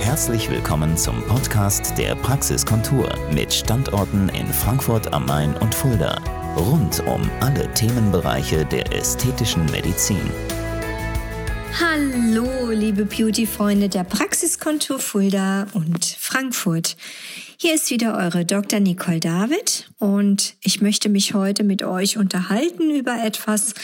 Herzlich willkommen zum Podcast der Praxiskontur mit Standorten in Frankfurt am Main und Fulda. Rund um alle Themenbereiche der ästhetischen Medizin. Hallo, liebe Beauty-Freunde der Praxiskontur Fulda und Frankfurt. Hier ist wieder eure Dr. Nicole David und ich möchte mich heute mit euch unterhalten über etwas,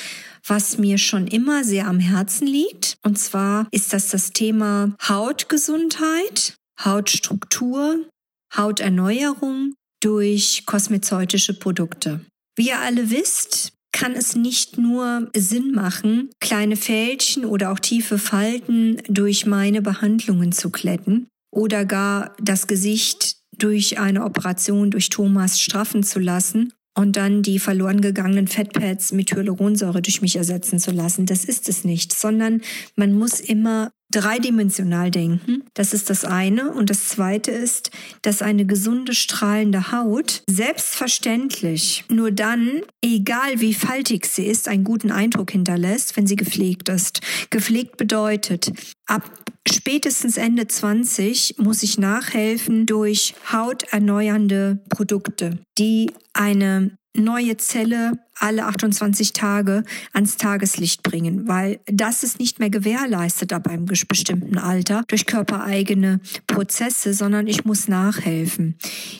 was mir schon immer sehr am Herzen liegt. Und zwar ist das das Thema Hautgesundheit, Hautstruktur, Hauterneuerung durch kosmezeutische Produkte. Wie ihr alle wisst, kann es nicht nur Sinn machen, kleine Fältchen oder auch tiefe Falten durch meine Behandlungen zu kletten oder gar das Gesicht durch eine Operation durch Thomas straffen zu lassen und dann die verloren gegangenen Fettpads mit Hyaluronsäure durch mich ersetzen zu lassen. Das ist es nicht, sondern man muss immer dreidimensional denken. Das ist das eine. Und das zweite ist, dass eine gesunde, strahlende Haut selbstverständlich nur dann, egal wie faltig sie ist, einen guten Eindruck hinterlässt, wenn sie gepflegt ist. Gepflegt bedeutet, ab spätestens Ende 20 muss ich nachhelfen durch hauterneuernde Produkte, die eine neue Zelle alle 28 Tage ans Tageslicht bringen, weil das ist nicht mehr gewährleistet ab einem bestimmten Alter durch körpereigene Prozesse, sondern ich muss nachhelfen.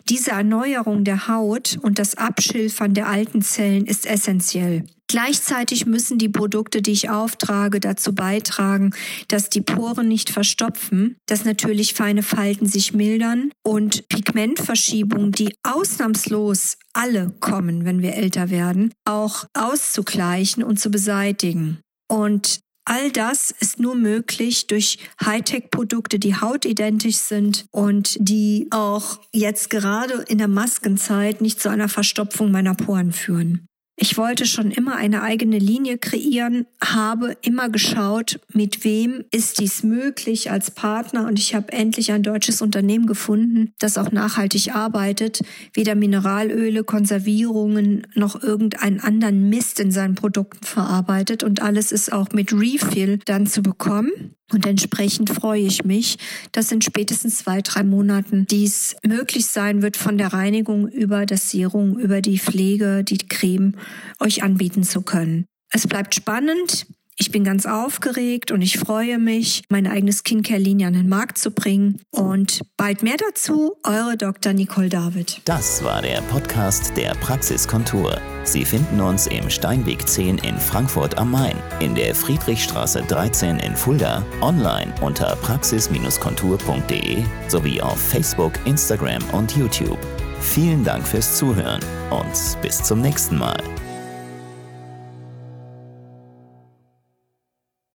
Diese Erneuerung der Haut und das Abschilfern der alten Zellen ist essentiell. Gleichzeitig müssen die Produkte, die ich auftrage, dazu beitragen, dass die Poren nicht verstopfen, dass natürlich feine Falten sich mildern und Pigmentverschiebungen, die ausnahmslos alle kommen, wenn wir älter werden, auch auszugleichen und zu beseitigen. Und All das ist nur möglich durch Hightech-Produkte, die hautidentisch sind und die auch jetzt gerade in der Maskenzeit nicht zu einer Verstopfung meiner Poren führen. Ich wollte schon immer eine eigene Linie kreieren, habe immer geschaut, mit wem ist dies möglich als Partner und ich habe endlich ein deutsches Unternehmen gefunden, das auch nachhaltig arbeitet, weder Mineralöle, Konservierungen noch irgendeinen anderen Mist in seinen Produkten verarbeitet und alles ist auch mit Refill dann zu bekommen. Und entsprechend freue ich mich, dass in spätestens zwei, drei Monaten dies möglich sein wird, von der Reinigung über das Serum, über die Pflege, die Creme euch anbieten zu können. Es bleibt spannend. Ich bin ganz aufgeregt und ich freue mich, meine eigene Skincare-Linie an den Markt zu bringen. Und bald mehr dazu, eure Dr. Nicole David. Das war der Podcast der Praxiskontur. Sie finden uns im Steinweg 10 in Frankfurt am Main, in der Friedrichstraße 13 in Fulda, online unter praxis-kontur.de sowie auf Facebook, Instagram und YouTube. Vielen Dank fürs Zuhören und bis zum nächsten Mal.